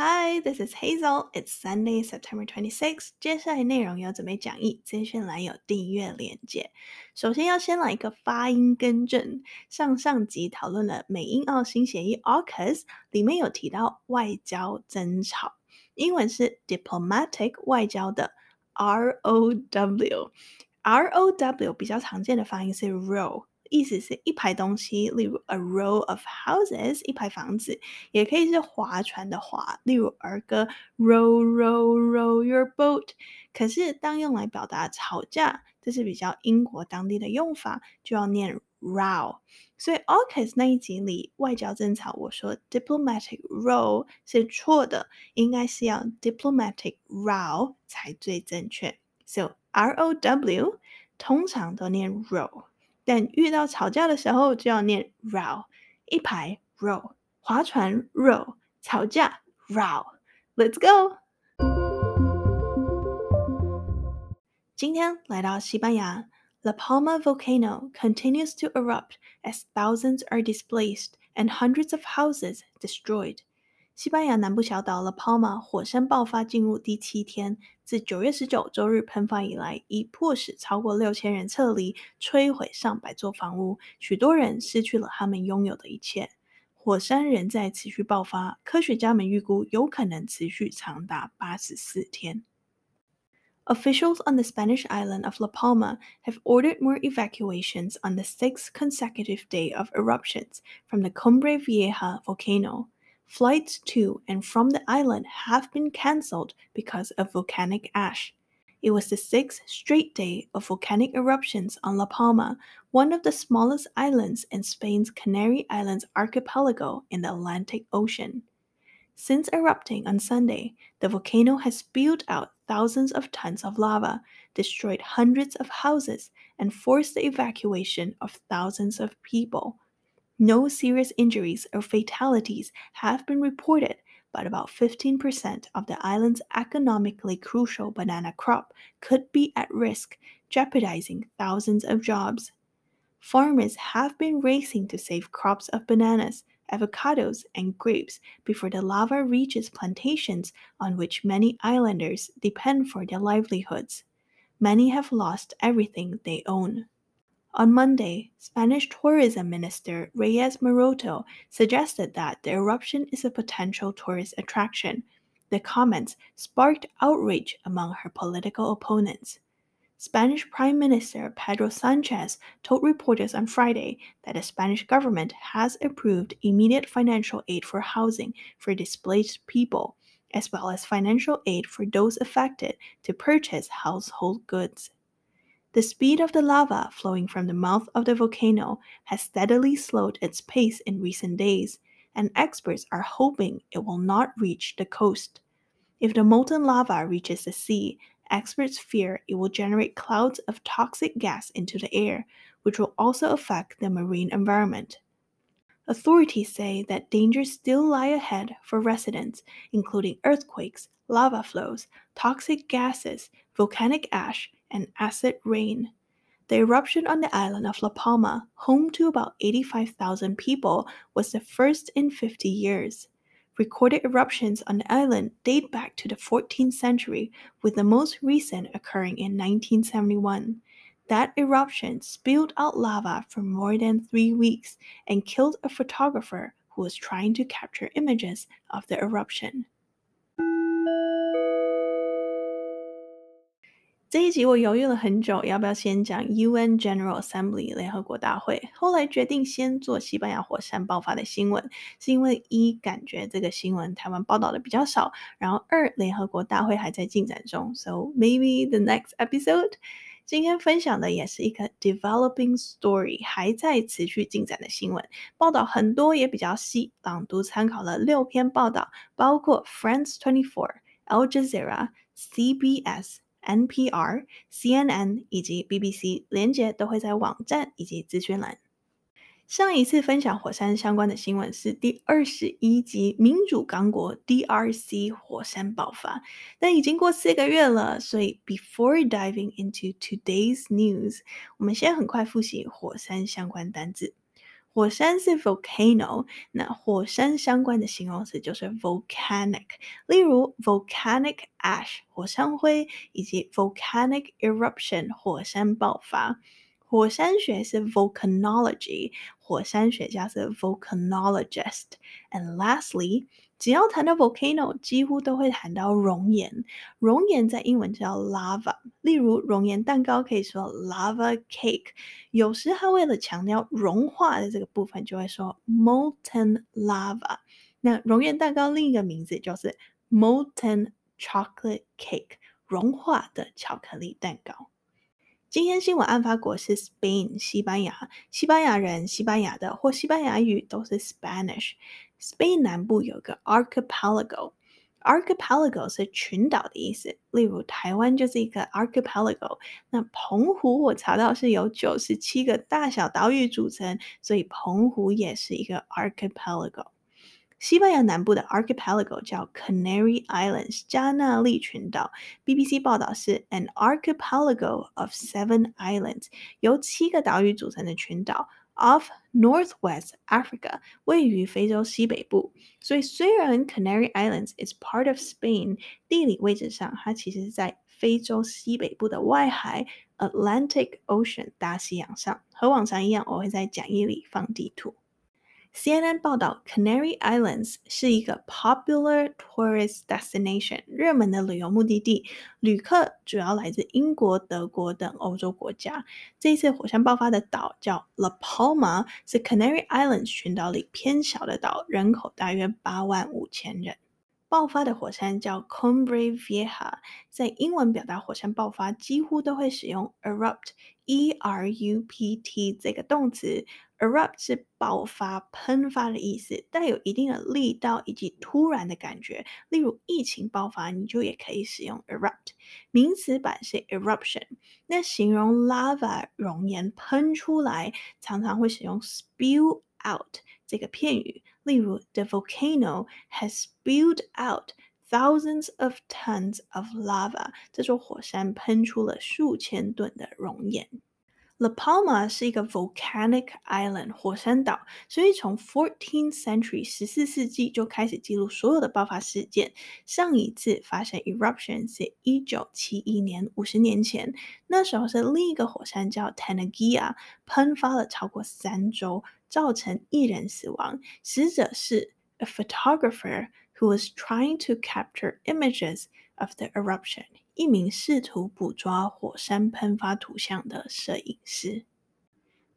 Hi, this is Hazel. It's Sunday, September 26. 接下来内容有准备讲义，资讯栏有订阅链接。首先要先来一个发音更正。上上集讨论了美英澳新协议 AUKUS，里面有提到外交争吵，英文是 diplomatic 外交的 R O W。R O W 比较常见的发音是 row。意思是一排东西，例如 a row of houses，一排房子，也可以是划船的划，例如儿歌 row row row your boat。可是当用来表达吵架，这是比较英国当地的用法，就要念 row。所以 AUKUS 那一集里外交争吵，我说 diplomatic row 是错的，应该是要 diplomatic row 才最正确。So R O W 通常都念 row。但遇到吵架的时候就要念 row，一排 row，划船 row，吵架 row。Let's go。今天来到西班牙，La Palma volcano continues to erupt as thousands are displaced and hundreds of houses destroyed。 西班牙南部小岛 La Palma 火山爆发进入第七天，自九月十九周日喷发以来，已迫使超过六千人撤离，摧毁上百座房屋，许多人失去了他们拥有的一切。火山仍在持续爆发，科学家们预估有可能持续长达八十四天。Officials on the Spanish island of La Palma have ordered more evacuations on the sixth consecutive day of eruptions from the Cumbre Vieja volcano. Flights to and from the island have been cancelled because of volcanic ash. It was the sixth straight day of volcanic eruptions on La Palma, one of the smallest islands in Spain's Canary Islands archipelago in the Atlantic Ocean. Since erupting on Sunday, the volcano has spewed out thousands of tons of lava, destroyed hundreds of houses, and forced the evacuation of thousands of people. No serious injuries or fatalities have been reported, but about 15% of the island's economically crucial banana crop could be at risk, jeopardizing thousands of jobs. Farmers have been racing to save crops of bananas, avocados, and grapes before the lava reaches plantations on which many islanders depend for their livelihoods. Many have lost everything they own. On Monday, Spanish Tourism Minister Reyes Maroto suggested that the eruption is a potential tourist attraction. The comments sparked outrage among her political opponents. Spanish Prime Minister Pedro Sanchez told reporters on Friday that the Spanish government has approved immediate financial aid for housing for displaced people, as well as financial aid for those affected to purchase household goods. The speed of the lava flowing from the mouth of the volcano has steadily slowed its pace in recent days, and experts are hoping it will not reach the coast. If the molten lava reaches the sea, experts fear it will generate clouds of toxic gas into the air, which will also affect the marine environment. Authorities say that dangers still lie ahead for residents, including earthquakes, lava flows, toxic gases, volcanic ash, and acid rain. The eruption on the island of La Palma, home to about 85,000 people, was the first in 50 years. Recorded eruptions on the island date back to the 14th century, with the most recent occurring in 1971. That eruption spilled out lava for more than three weeks and killed a photographer who was trying to capture images of the eruption. 这一集我犹豫了很久，要不要先讲 UN General Assembly 联合国大会？后来决定先做西班牙火山爆发的新闻，是因为一感觉这个新闻台湾报道的比较少，然后二联合国大会还在进展中，so maybe the next episode。今天分享的也是一个 developing story，还在持续进展的新闻，报道很多也比较细，朗读参考了六篇报道，包括 France Twenty Four、Al Jazeera、CBS。NPR、CNN 以及 BBC 连接都会在网站以及资讯栏。上一次分享火山相关的新闻是第二十一集民主刚果 DRC 火山爆发，但已经过四个月了，所以 before diving into today's news，我们先很快复习火山相关单字。火山是 volcano，那火山相关的形容词就是 volcanic，例如 volcanic ash 火山灰，以及 volcanic eruption 火山爆发。火山学是 volcanology，火山学家是 volcanologist。And lastly， 只要谈到 volcano，几乎都会谈到熔岩。熔岩在英文叫 lava，例如熔岩蛋糕可以说 lava cake。有时它为了强调融化的这个部分，就会说 molten lava。那熔岩蛋糕另一个名字就是 molten chocolate cake，融化的巧克力蛋糕。今天新闻案发国是 Spain，西班牙。西班牙人、西班牙的或西班牙语都是 Spanish。Spain 南部有个 archipelago，archipelago 是群岛的意思。例如台湾就是一个 archipelago。那澎湖我查到是由九十七个大小岛屿组成，所以澎湖也是一个 archipelago。西班牙南部的 archipelago 叫 Canary Islands 加那利群岛。BBC 报道是 an archipelago of seven islands 由七个岛屿组成的群岛 of Northwest Africa 位于非洲西北部。所以虽然 Canary Islands is part of Spain，地理位置上它其实是在非洲西北部的外海 Atlantic Ocean 大西洋上。和往常一样，我会在讲义里放地图。 CNN 报道，Canary Islands 是一个 popular tourist destination，热门的旅游目的地。旅客主要来自英国、德国等欧洲国家。这一次火山爆发的岛叫 La Palma，是 Canary Islands 群岛里偏小的岛，人口大约八万五千人。爆发的火山叫 Cumbre Vieja，在英文表达火山爆发几乎都会使用 erupt，e r u p t 这个动词。Erupt 是爆发、喷发的意思，带有一定的力道以及突然的感觉。例如疫情爆发，你就也可以使用 erupt。名词版是 eruption。那形容 lava 熔岩喷出来，常常会使用 spew out 这个片语。例如，the volcano has spewed out thousands of tons of lava。这座火山喷出了数千吨的熔岩。La Palma 是一个 volcanic island 火山岛，所以从 14th century 十四世纪就开始记录所有的爆发事件。上一次发生 eruption 是一九七一年，五十年前，那时候是另一个火山叫 Tanagia 喷发了超过三周，造成一人死亡。死者是 a photographer who was trying to capture images of the eruption。 一名试图捕捉火山喷发图像的摄影师。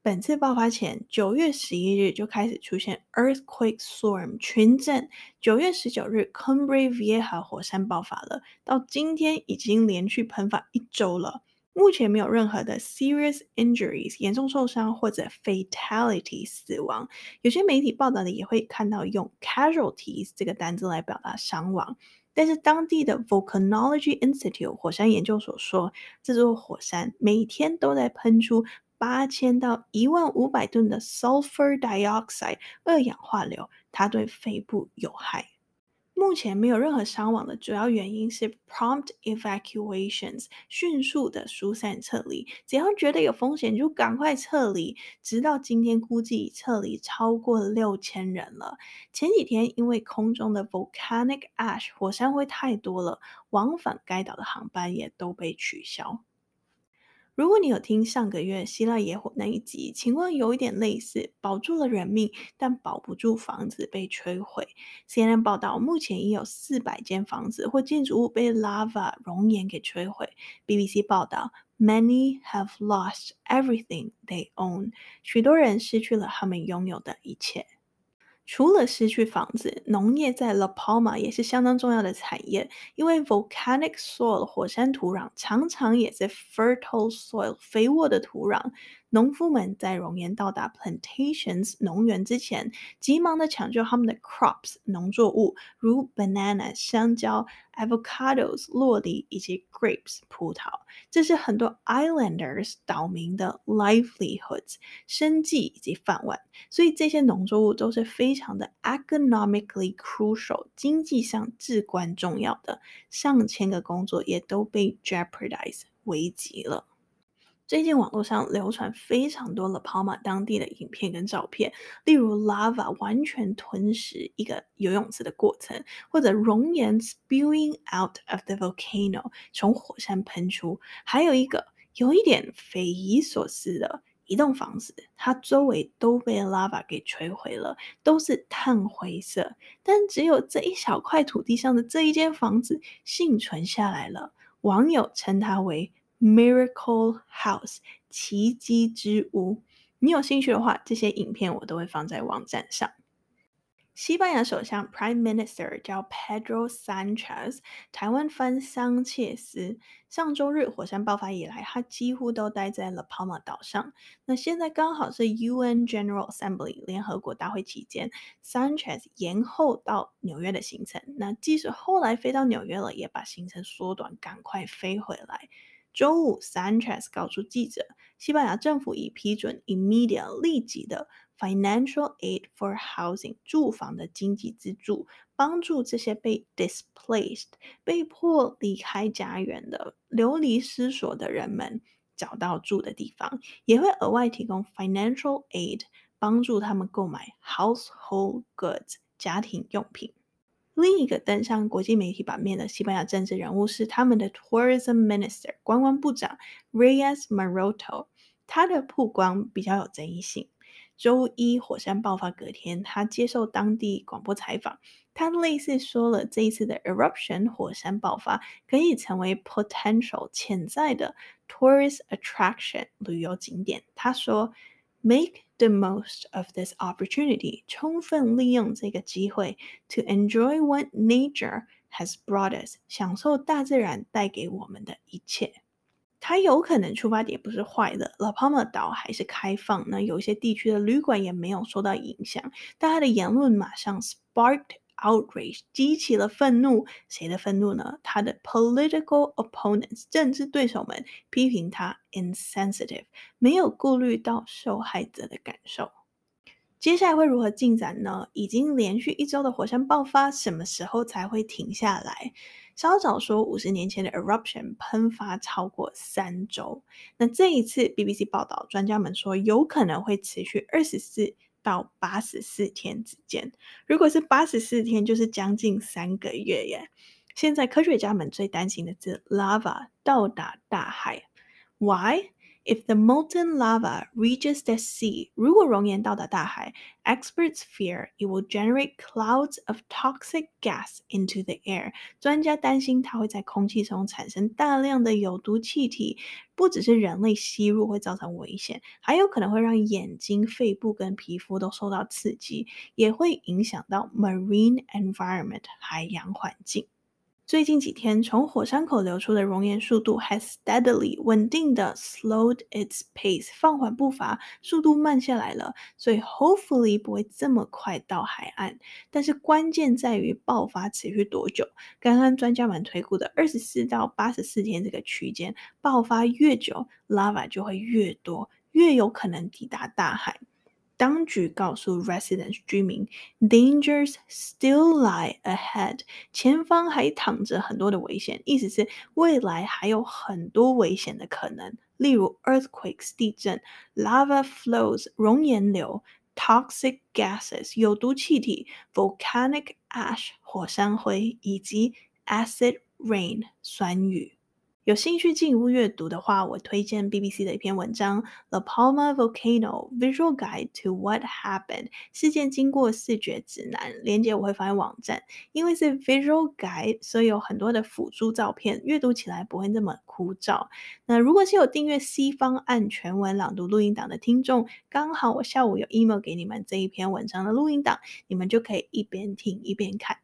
本次爆发前，九月十一日就开始出现 earthquake storm 群震。九月十九日，Cumbre Vieja 火山爆发了，到今天已经连续喷发一周了。目前没有任何的 serious injuries 严重受伤或者 fatality 死亡。有些媒体报道的也会看到用 casualties 这个单字来表达伤亡。但是当地的 Volcanology Institute 火山研究所说，这座火山每天都在喷出八千到一万五百吨的 sulfur dioxide 二氧化硫，它对肺部有害。目前没有任何伤亡的主要原因是 prompt evacuations，迅速的疏散撤离。只要觉得有风险，就赶快撤离。直到今天，估计撤离超过六千人了。前几天因为空中的 volcanic ash 火山灰太多了，往返该岛的航班也都被取消。如果你有听上个月希腊野火那一集，情况有一点类似，保住了人命，但保不住房子被摧毁。CNN 报道，目前已有四百间房子或建筑物被 lava 熔岩给摧毁。BBC 报道，Many have lost everything they own，许多人失去了他们拥有的一切。除了失去房子，农业在 La Palma 也是相当重要的产业，因为 volcanic soil 火山土壤常常也是 fertile soil 肥沃的土壤。农夫们在熔岩到达 plantations 农园之前，急忙的抢救他们的 crops 农作物，如 banana 香蕉、avocados 落梨以及 grapes 葡萄。这是很多 islanders 岛民的 livelihoods 生计以及饭碗，所以这些农作物都是非常的 economically crucial 经济上至关重要的。上千个工作也都被 jeopardize 危及了。最近网络上流传非常多 La Palma 当地的影片跟照片，例如 lava 完全吞噬一个游泳池的过程，或者熔岩 spewing out of the volcano 从火山喷出，还有一个有一点匪夷所思的一栋房子，它周围都被 lava 给摧毁了，都是炭灰色，但只有这一小块土地上的这一间房子幸存下来了。网友称它为。Miracle House，奇迹之屋。你有兴趣的话，这些影片我都会放在网站上。西班牙首相 Prime Minister 叫 Pedro Sanchez，台湾翻桑切斯。上周日火山爆发以来，他几乎都待在 La Palma 岛上。那现在刚好是 UN General Assembly 联合国大会期间，Sanchez 延后到纽约的行程。那即使后来飞到纽约了，也把行程缩短，赶快飞回来。周五，Sanchez 告诉记者，西班牙政府已批准 immediate 立即的 financial aid for housing 住房的经济资助，帮助这些被 displaced 被迫离开家园的流离失所的人们找到住的地方，也会额外提供 financial aid 帮助他们购买 household goods 家庭用品。另一个登上国际媒体版面的西班牙政治人物是他们的 Tourism Minister 观光部长 Reyes Maroto，他的曝光比较有争议性。周一火山爆发隔天，他接受当地广播采访，他类似说了这一次的 eruption 火山爆发可以成为 potential 潜在的 tourist attraction 旅游景点。他说。Make the most of this opportunity，充分利用这个机会，to enjoy what nature has brought us，享受大自然带给我们的一切。他有可能出发点不是坏的，La Palma 岛还是开放，那有些地区的旅馆也没有受到影响，但他的言论马上 sparked。Outrage 激起了愤怒，谁的愤怒呢？他的 political opponents 政治对手们批评他 insensitive，没有顾虑到受害者的感受。接下来会如何进展呢？已经连续一周的火山爆发，什么时候才会停下来？稍早说，五十年前的 eruption 喷发超过三周，那这一次 BBC 报道，专家们说有可能会持续二十四。到八十四天之间，如果是八十四天，就是将近三个月耶。现在科学家们最担心的是 lava 到达大海 why？If the molten lava reaches the sea，如果熔岩到达大海，experts fear it will generate clouds of toxic gas into the air。专家担心它会在空气中产生大量的有毒气体，不只是人类吸入会造成危险，还有可能会让眼睛、肺部跟皮肤都受到刺激，也会影响到 marine environment 海洋环境。最近几天，从火山口流出的熔岩速度 has steadily 稳定的 slowed its pace 放缓步伐，速度慢下来了，所以 hopefully 不会这么快到海岸。但是关键在于爆发持续多久。刚刚专家们推估的二十四到八十四天这个区间，爆发越久，lava 就会越多，越有可能抵达大海。当局告诉 residents 居民，dangers still lie ahead，前方还躺着很多的危险，意思是未来还有很多危险的可能，例如 earthquakes 地震，lava flows 熔岩流，toxic gases 有毒气体，volcanic ash 火山灰，以及 acid rain 酸雨。 有兴趣进一步阅读的话，我推荐 BBC 的一篇文章《The Palma Volcano Visual Guide to What Happened》事件经过视觉指南，连接我会放在网站。因为是 Visual Guide，所以有很多的辅助照片，阅读起来不会那么枯燥。那如果是有订阅西方案全文朗读录音档的听众，刚好我下午有 email 给你们这一篇文章的录音档，你们就可以一边听一边看。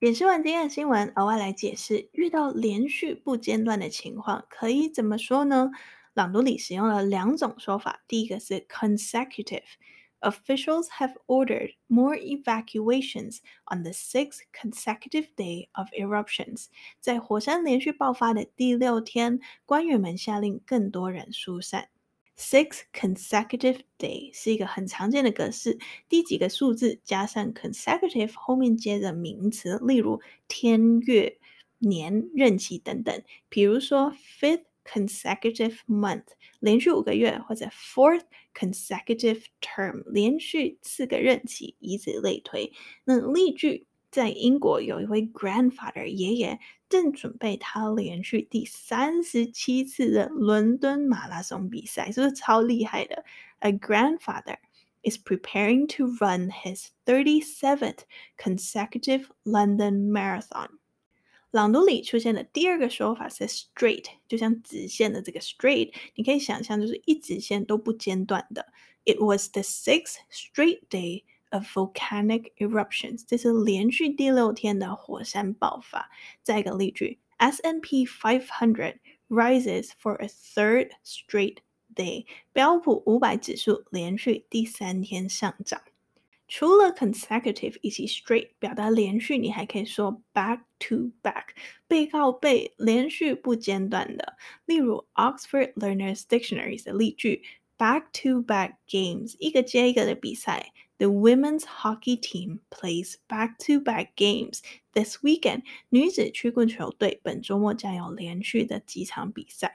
演示完今天的新闻，额外来解释，遇到连续不间断的情况，可以怎么说呢？朗读里使用了两种说法，第一个是 consecutive。Officials have ordered more evacuations on the sixth consecutive day of eruptions。在火山连续爆发的第六天，官员们下令更多人疏散。Six consecutive day 是一个很常见的格式，第几个数字加上 consecutive 后面接着名词，例如天、月、年、任期等等。比如说，fifth consecutive month，连续五个月，或者 fourth consecutive term，连续四个任期，以此类推。那例句，在英国有一位 grandfather 爷爷正准备他连续第三十七次的伦敦马拉松比赛，是不是超厉害的？A grandfather is preparing to run his thirty-seventh consecutive London marathon. 朗读里出现的第二个说法是 straight，就像直线的这个 straight，你可以想象就是一直线都不间断的。It was the sixth straight day of volcanic eruptions，这是连续第六天的火山爆发。再一个例句，S&P 500 rises for a third straight day，标普五百指数连续第三天上涨。除了 consecutive 以及 straight 表达连续，你还可以说 back to back 背靠背，连续不间断的。例如 Oxford Learners Dictionary 的例句：back to back games 一个接一个的比赛。 The women's hockey team plays back to back games this weekend。女子曲棍球队本周末将有连续的几场比赛。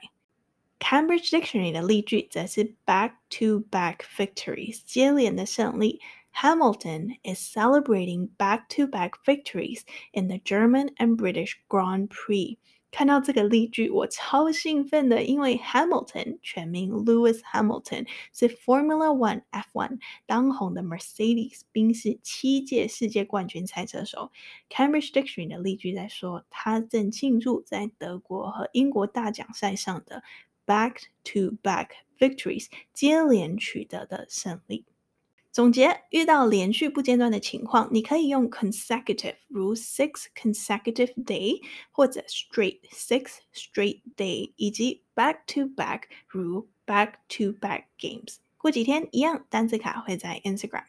Cambridge Dictionary 的例句则是 back to back victories 接连的胜利。Hamilton is celebrating back-to-back victories in the German and British Grand Prix。 看到这个例句，我超兴奋的，因为 Hamilton 全名 Lewis Hamilton 是 Formula One F1 当红的 Mercedes 宾士七届世界冠军赛车手。Cambridge Dictionary 的例句在说，他正庆祝在德国和英国大奖赛上的 back-to-back victories 接连取得的胜利。总结，遇到连续不间断的情况，你可以用 consecutive，如 six consecutive day，或者 straight six straight day，以及 back to back，如 back to back games。过几天一样，单词卡会在 Instagram。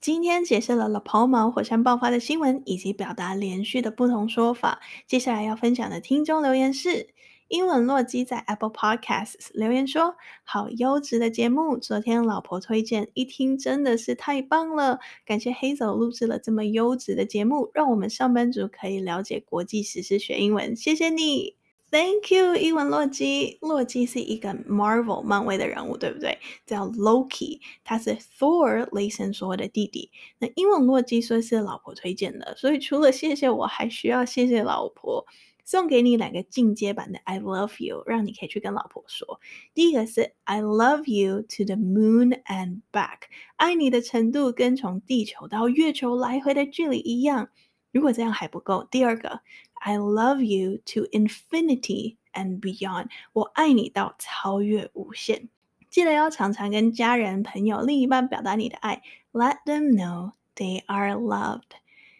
今天解释了 La Palma 火山爆发的新闻，以及表达连续的不同说法。接下来要分享的听众留言是。英文洛基在 Apple Podcasts 留言说：“好优质的节目，昨天老婆推荐，一听真的是太棒了。感谢 Hazel 录制了这么优质的节目，让我们上班族可以了解国际时事学英文。谢谢你，Thank you，英文洛基。洛基是一个 Marvel 漫威的人物，对不对？叫 Loki，他是 Thor 雷神索尔的弟弟。那英文洛基说是老婆推荐的，所以除了谢谢我，还需要谢谢老婆。”送给你两个进阶版的 I love you，让你可以去跟老婆说。第一个是 I love you to the moon and back，爱你的程度跟从地球到月球来回的距离一样。如果这样还不够，第二个 I love you to infinity and beyond，我爱你到超越无限。记得要常常跟家人、朋友、另一半表达你的爱，Let them know they are loved。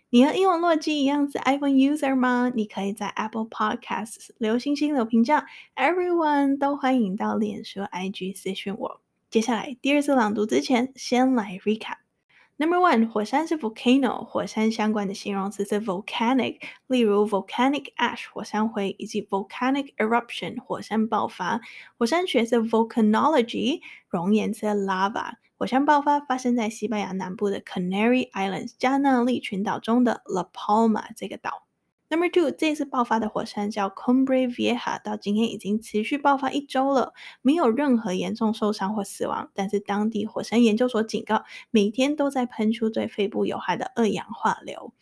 你和英文洛基一样是 iPhone user 吗？你可以在 Apple Podcasts 留星星留评价。Everyone 都欢迎到脸书 IG 私讯我。接下来第二次朗读之前，先来 recap。Number one，火山是 volcano，火山相关的形容词是 volcanic，例如 volcanic ash 火山灰，以及 volcanic eruption 火山爆发。火山学是 volcanology，熔岩是 lava。 火山爆发发生在西班牙南部的 Canary Islands 加那利群岛中的 La Palma 这个岛。Number two，这次爆发的火山叫 c o m b r e Vieja，到今天已经持续爆发一周了，没有任何严重受伤或死亡。但是当地火山研究所警告，每天都在喷出对肺部有害的二氧化硫。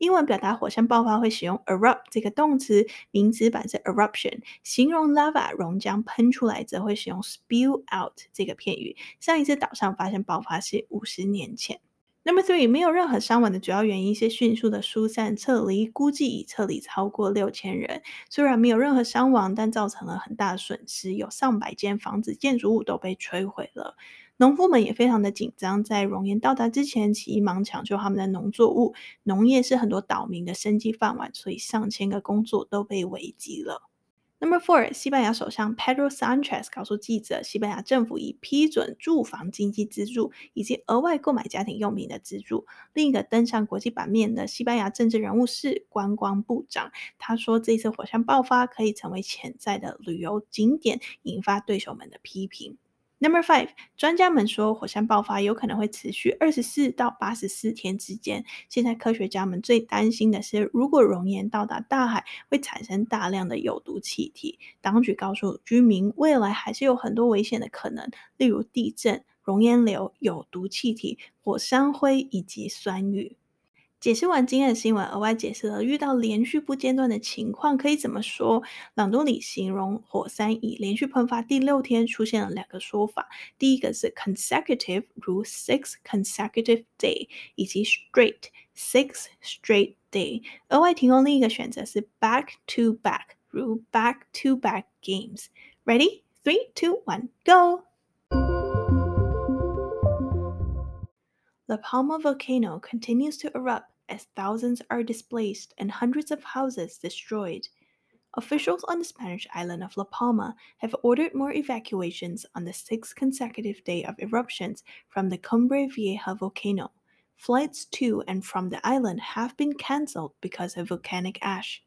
英文表达火山爆发会使用 erupt 这个动词，名词版是 eruption。形容 lava 熔浆喷出来，则会使用 spill out 这个片语。上一次岛上发生爆发是五十年前。Number three，没有任何伤亡的主要原因是迅速的疏散撤离，估计已撤离超过六千人。虽然没有任何伤亡，但造成了很大的损失，有上百间房子、建筑物都被摧毁了。农夫们也非常的紧张，在熔岩到达之前，急忙抢救他们的农作物。农业是很多岛民的生计饭碗，所以上千个工作都被危及了。Number four，西班牙首相 Pedro Sanchez 告诉记者，西班牙政府已批准住房经济资助以及额外购买家庭用品的资助。另一个登上国际版面的西班牙政治人物是观光部长，他说这次火山爆发可以成为潜在的旅游景点，引发对手们的批评。Number five，专家们说火山爆发有可能会持续二十四到八十四天之间。现在科学家们最担心的是，如果熔岩到达大海，会产生大量的有毒气体。当局告诉居民，未来还是有很多危险的可能，例如地震、熔岩流、有毒气体、火山灰以及酸雨。解释完今天的新闻，额外解释了遇到连续不间断的情况可以怎么说。朗多里形容火山已连续喷发第六天，出现了两个说法。第一个是 consecutive，如 six consecutive day，以及 straight six straight day。额外提供另一个选择是 back to back，如 back to back games。Ready? Three, two, one, go! La Palma volcano continues to erupt as thousands are displaced and hundreds of houses destroyed. Officials on the Spanish island of La Palma have ordered more evacuations on the sixth consecutive day of eruptions from the Cumbre Vieja volcano. Flights to and from the island have been cancelled because of volcanic ash.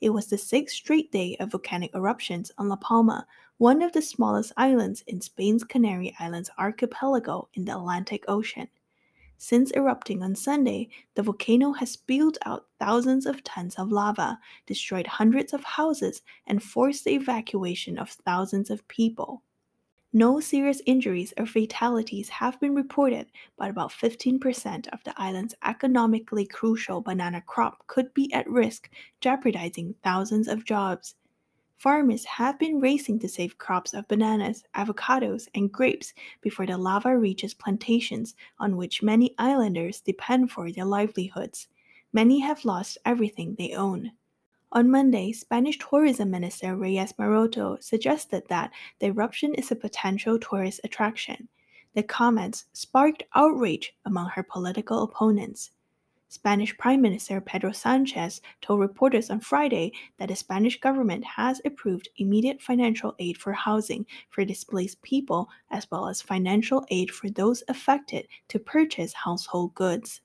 It was the sixth straight day of volcanic eruptions on La Palma, one of the smallest islands in Spain's Canary Islands archipelago in the Atlantic Ocean. Since erupting on Sunday, the volcano has spewed out thousands of tons of lava, destroyed hundreds of houses, and forced the evacuation of thousands of people. No serious injuries or fatalities have been reported, but about 15% of the island's economically crucial banana crop could be at risk, jeopardizing thousands of jobs. Farmers have been racing to save crops of bananas, avocados, and grapes before the lava reaches plantations on which many islanders depend for their livelihoods. Many have lost everything they own. On Monday, Spanish Tourism Minister Reyes Maroto suggested that the eruption is a potential tourist attraction. The comments sparked outrage among her political opponents. Spanish Prime Minister Pedro Sanchez told reporters on Friday that the Spanish government has approved immediate financial aid for housing for displaced people, as well as financial aid for those affected to purchase household goods.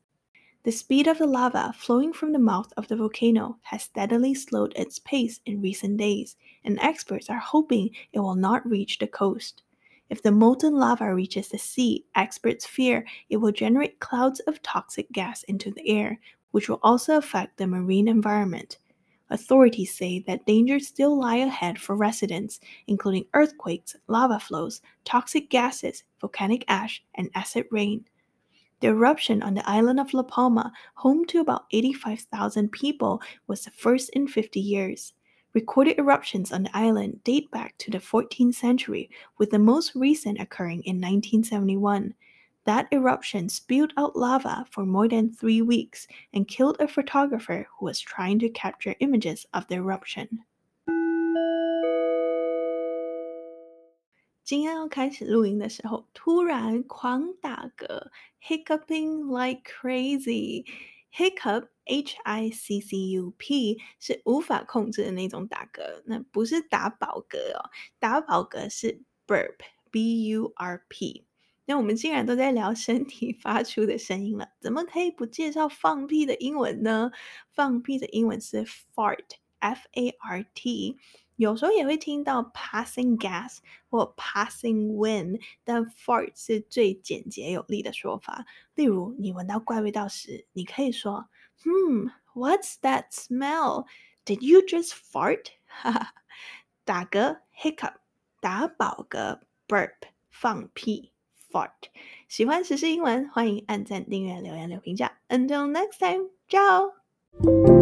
The speed of the lava flowing from the mouth of the volcano has steadily slowed its pace in recent days, and experts are hoping it will not reach the coast. If the molten lava reaches the sea, experts fear it will generate clouds of toxic gas into the air, which will also affect the marine environment. Authorities say that dangers still lie ahead for residents, including earthquakes, lava flows, toxic gases, volcanic ash, and acid rain. The eruption on the island of La Palma, home to about 85,000 people, was the first in 50 years. Recorded eruptions on the island date back to the 14th century, with the most recent occurring in 1971. That eruption spewed out lava for more than three weeks and killed a photographer who was trying to capture images of the eruption. 今天要开始录音的时候，突然狂打嗝，hiccuping like crazy。 Hiccup, H-I-C-C-U-P 是无法控制的那种打嗝，那不是打饱嗝哦，打饱嗝是 burp, B-U-R-P。那我们既然都在聊身体发出的声音了，怎么可以不介绍放屁的英文呢？放屁的英文是 fart, F-A-R-T。有时候也会听到 passing gas 或 passing wind，但 fart 是最简洁有力的说法。例如，你闻到怪味道时，你可以说：“Hmm, what's that smell? Did you just fart？” 哈哈，打嗝 hiccup，打饱嗝 burp，放屁 fart。喜欢时事英文，欢迎按赞、订阅、留言、留评价。Until next time，ciao。